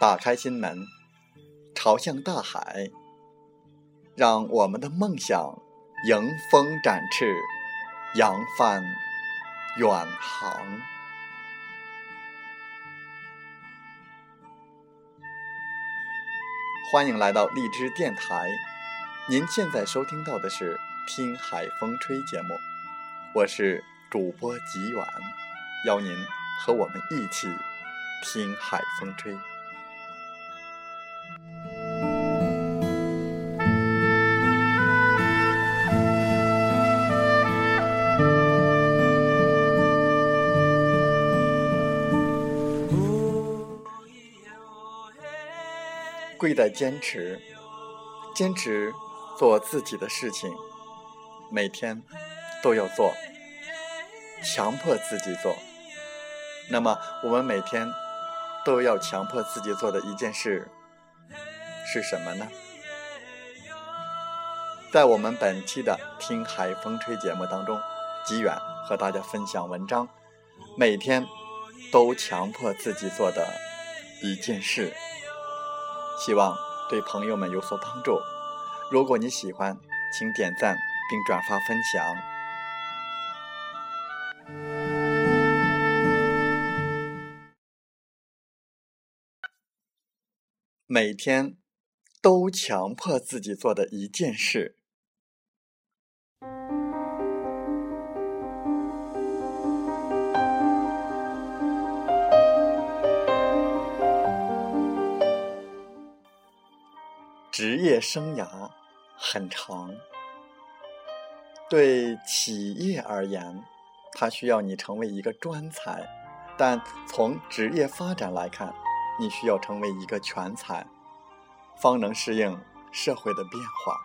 打开心门，朝向大海，让我们的梦想。迎风展翅，扬帆远航。欢迎来到荔枝电台，您现在收听到的是《听海风吹》节目，我是主播吉远，邀您和我们一起听海风吹。贵在坚持，坚持做自己的事情，每天都要做，强迫自己做。那么，我们每天都要强迫自己做的一件事是什么呢？在我们本期的《听海风吹》节目当中，吉远和大家分享文章：每天都强迫自己做的一件事。希望对朋友们有所帮助。如果你喜欢，请点赞并转发分享。每天都强迫自己做的一件事。职业生涯很长，对企业而言，它需要你成为一个专才；但从职业发展来看，你需要成为一个全才，方能适应社会的变化。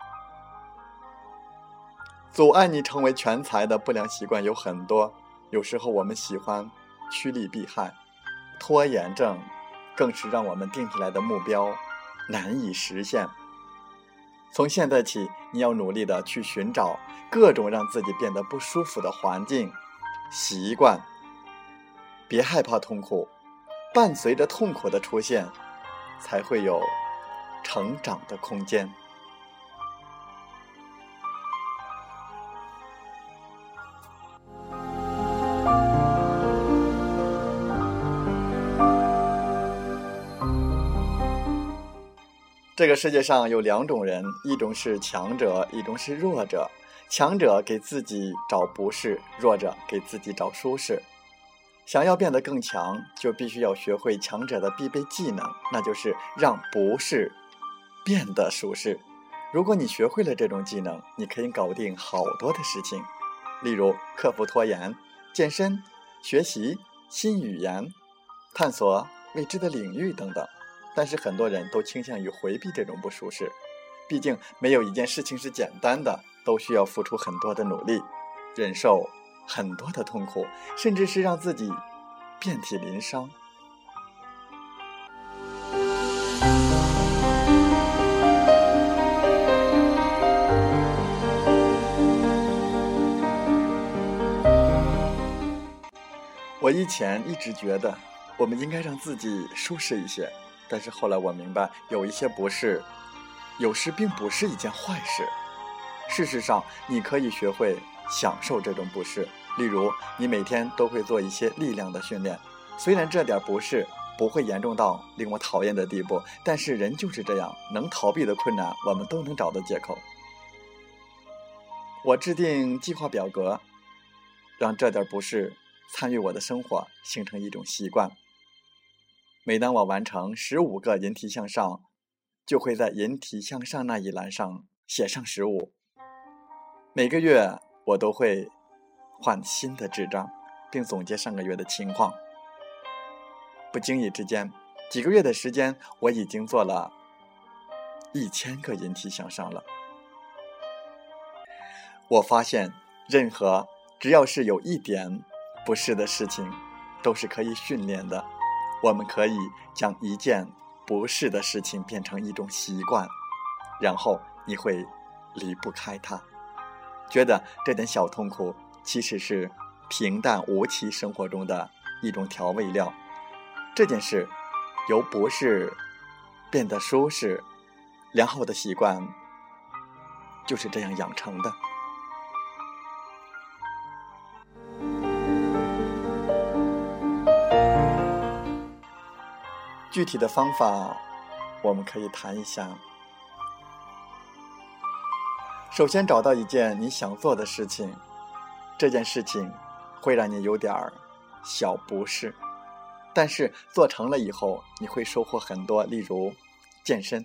阻碍你成为全才的不良习惯有很多，有时候我们喜欢趋利避害，拖延症更是让我们定下来的目标难以实现。从现在起，你要努力的去寻找各种让自己变得不舒服的环境、习惯。别害怕痛苦，伴随着痛苦的出现，才会有成长的空间。这个世界上有两种人，一种是强者，一种是弱者。强者给自己找不适，弱者给自己找舒适。想要变得更强，就必须要学会强者的必备技能，那就是让不适变得舒适。如果你学会了这种技能，你可以搞定好多的事情，例如克服拖延、健身、学习新语言、探索未知的领域等等。但是很多人都倾向于回避这种不舒适，毕竟没有一件事情是简单的，都需要付出很多的努力，忍受很多的痛苦，甚至是让自己遍体鳞伤。我以前一直觉得，我们应该让自己舒适一些。但是后来我明白，有一些不适，有时并不是一件坏事。事实上，你可以学会享受这种不适。例如，你每天都会做一些力量的训练，虽然这点不适不会严重到令我讨厌的地步，但是人就是这样，能逃避的困难，我们都能找到借口。我制定计划表格，让这点不适参与我的生活，形成一种习惯。每当我完成十五个引体向上，就会在引体向上那一栏上写上十五。每个月我都会换新的纸张，并总结上个月的情况。不经意之间，几个月的时间，我已经做了一千个引体向上了。我发现，任何只要是有一点不适的事情，都是可以训练的。我们可以将一件不适的事情变成一种习惯，然后你会离不开它，觉得这点小痛苦其实是平淡无奇生活中的一种调味料。这件事由不适变得舒适，良好的习惯就是这样养成的。具体的方法，我们可以谈一下。首先找到一件你想做的事情，这件事情会让你有点儿小不适，但是做成了以后，你会收获很多。例如健身，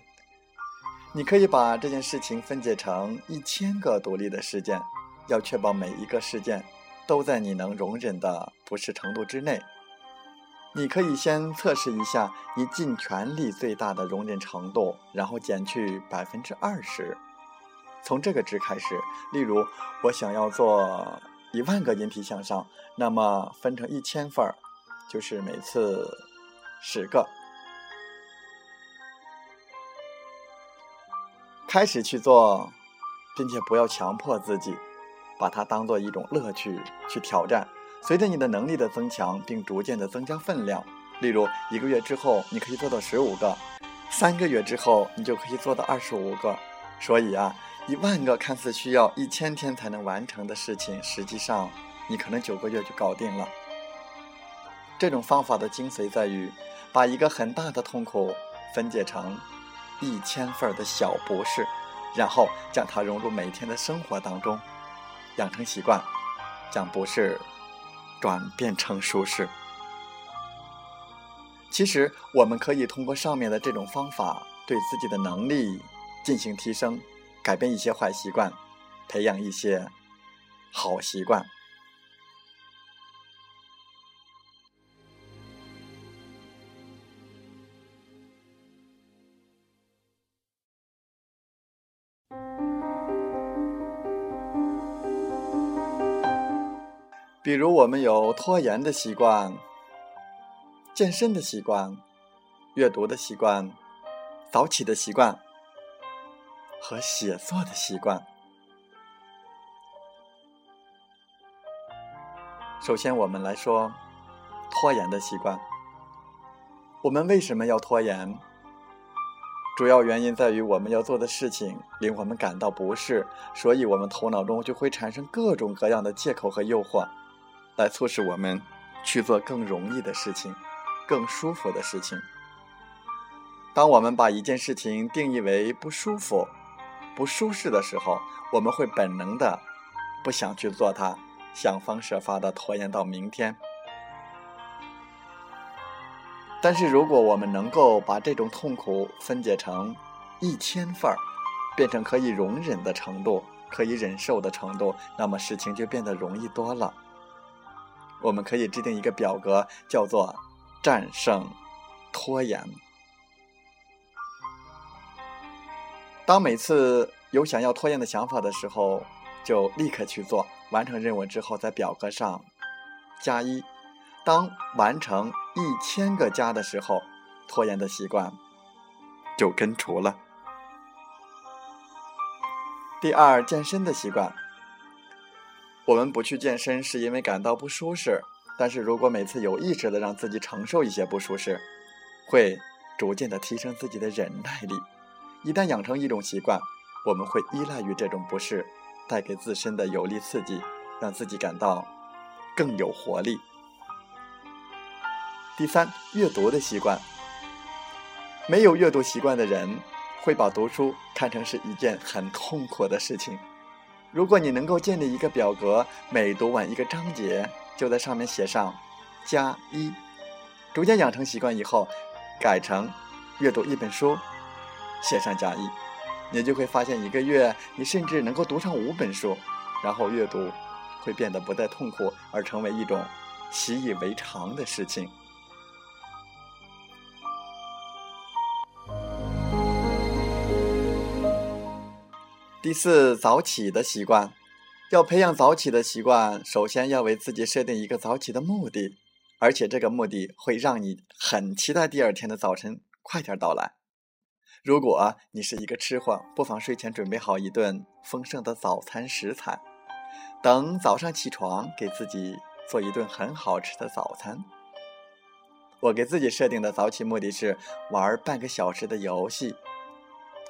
你可以把这件事情分解成一千个独立的事件，要确保每一个事件都在你能容忍的不适程度之内。你可以先测试一下你尽全力最大的容忍程度，然后减去百分之二十，从这个值开始。例如，我想要做一万个引体向上，那么分成一千份儿，就是每次十个。开始去做，并且不要强迫自己，把它当做一种乐趣去挑战。随着你的能力的增强，并逐渐的增加分量，例如一个月之后你可以做到十五个，三个月之后你就可以做到二十五个。所以啊，一万个看似需要一千天才能完成的事情，实际上你可能九个月就搞定了。这种方法的精髓在于，把一个很大的痛苦分解成一千份的小不适，然后将它融入每天的生活当中，养成习惯，将不适。转变成舒适。其实，我们可以通过上面的这种方法，对自己的能力进行提升，改变一些坏习惯，培养一些好习惯。比如，我们有拖延的习惯、健身的习惯、阅读的习惯、早起的习惯和写作的习惯。首先，我们来说拖延的习惯。我们为什么要拖延？主要原因在于我们要做的事情令我们感到不适，所以我们头脑中就会产生各种各样的借口和诱惑。来促使我们去做更容易的事情、更舒服的事情。当我们把一件事情定义为不舒服、不舒适的时候，我们会本能的不想去做它，想方设法的拖延到明天。但是，如果我们能够把这种痛苦分解成一千份儿，变成可以容忍的程度、可以忍受的程度，那么事情就变得容易多了。我们可以制定一个表格，叫做“战胜拖延”。当每次有想要拖延的想法的时候，就立刻去做。完成任务之后，在表格上加一。当完成一千个加的时候，拖延的习惯就根除了。第二，健身的习惯。我们不去健身是因为感到不舒适，但是如果每次有意识的让自己承受一些不舒适，会逐渐的提升自己的忍耐力。一旦养成一种习惯，我们会依赖于这种不适带给自身的有利刺激，让自己感到更有活力。第三，阅读的习惯。没有阅读习惯的人，会把读书看成是一件很痛苦的事情。如果你能够建立一个表格，每读完一个章节，就在上面写上加一，逐渐养成习惯以后，改成阅读一本书，写上加一，你就会发现一个月你甚至能够读上五本书，然后阅读会变得不再痛苦，而成为一种习以为常的事情。第四，早起的习惯。要培养早起的习惯，首先要为自己设定一个早起的目的，而且这个目的会让你很期待第二天的早晨快点到来。如果你是一个吃货，不妨睡前准备好一顿丰盛的早餐食材，等早上起床给自己做一顿很好吃的早餐。我给自己设定的早起目的是玩半个小时的游戏，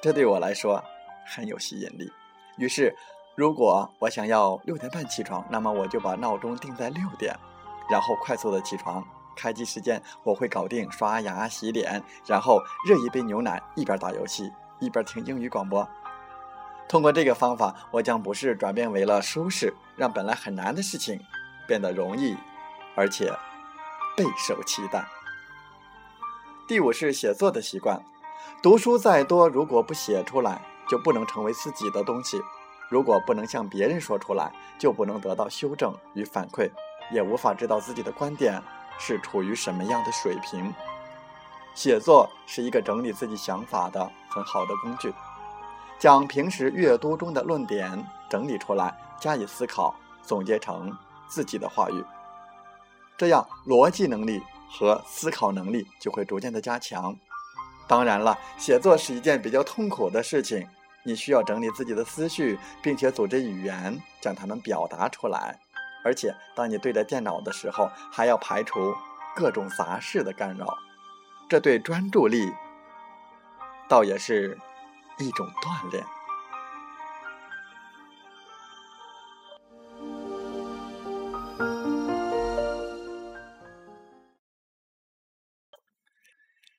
这对我来说很有吸引力。于是。如果我想要六点半起床，那么我就把闹钟定在六点，然后快速的起床。开机时间我会搞定，刷牙、洗脸，然后热一杯牛奶，一边打游戏一边听英语广播。通过这个方法，我将不是转变为了舒适，让本来很难的事情变得容易，而且备受期待。第五是写作的习惯，读书再多，如果不写出来，就不能成为自己的东西。如果不能向别人说出来，就不能得到修正与反馈，也无法知道自己的观点是处于什么样的水平。写作是一个整理自己想法的很好的工具，将平时阅读中的论点整理出来，加以思考，总结成自己的话语，这样逻辑能力和思考能力就会逐渐的加强。当然了，写作是一件比较痛苦的事情。你需要整理自己的思绪，并且组织语言将它们表达出来。而且，当你对着电脑的时候，还要排除各种杂事的干扰，这对专注力倒也是一种锻炼。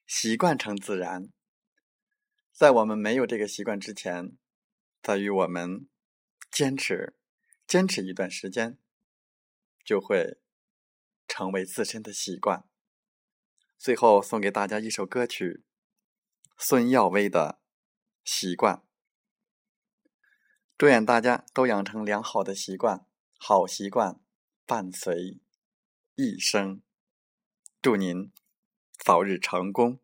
习惯成自然。在我们没有这个习惯之前，在于我们坚持、坚持一段时间，就会成为自身的习惯。最后送给大家一首歌曲，孙耀威的《习惯》。祝愿大家都养成良好的习惯，好习惯伴随一生。祝您早日成功。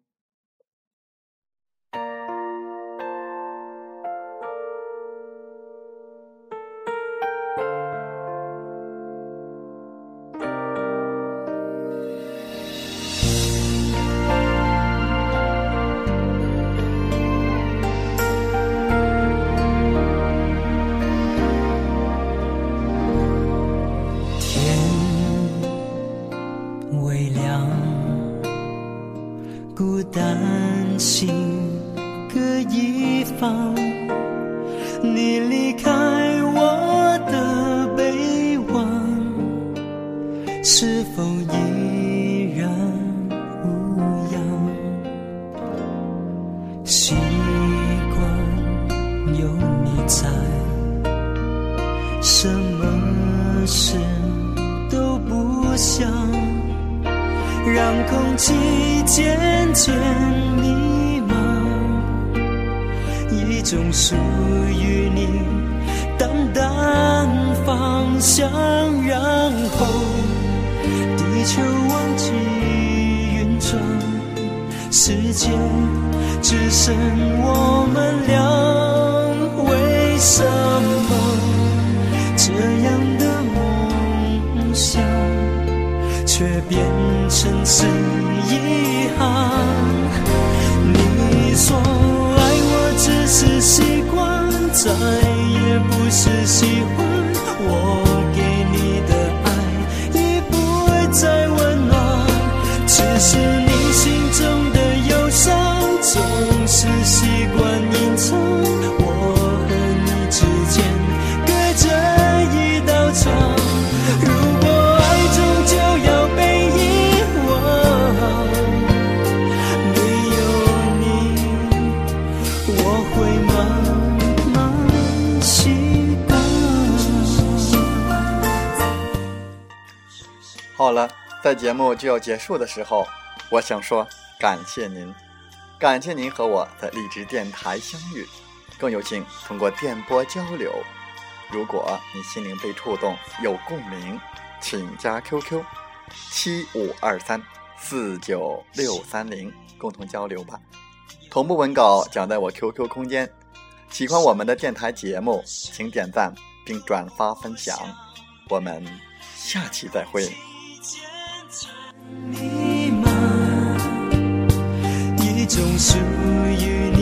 心隔一方你离开我的臂弯，是否依然无恙？习惯有你在，什么事都不想，让空气渐渐总属于你淡淡芳香，然后地球忘记运转，世界只剩我们俩。为什么这样的梦想，却变成是遗憾？惯，在节目就要结束的时候，我想说感谢您，感谢您和我在荔枝电台相遇，更有幸通过电波交流。如果你心灵被触动，有共鸣，请加 QQ 七五二三四九六三零，共同交流吧。同步文稿讲在我 QQ 空间，喜欢我们的电台节目，请点赞并转发分享。我们下期再会。迷茫，一种属于你。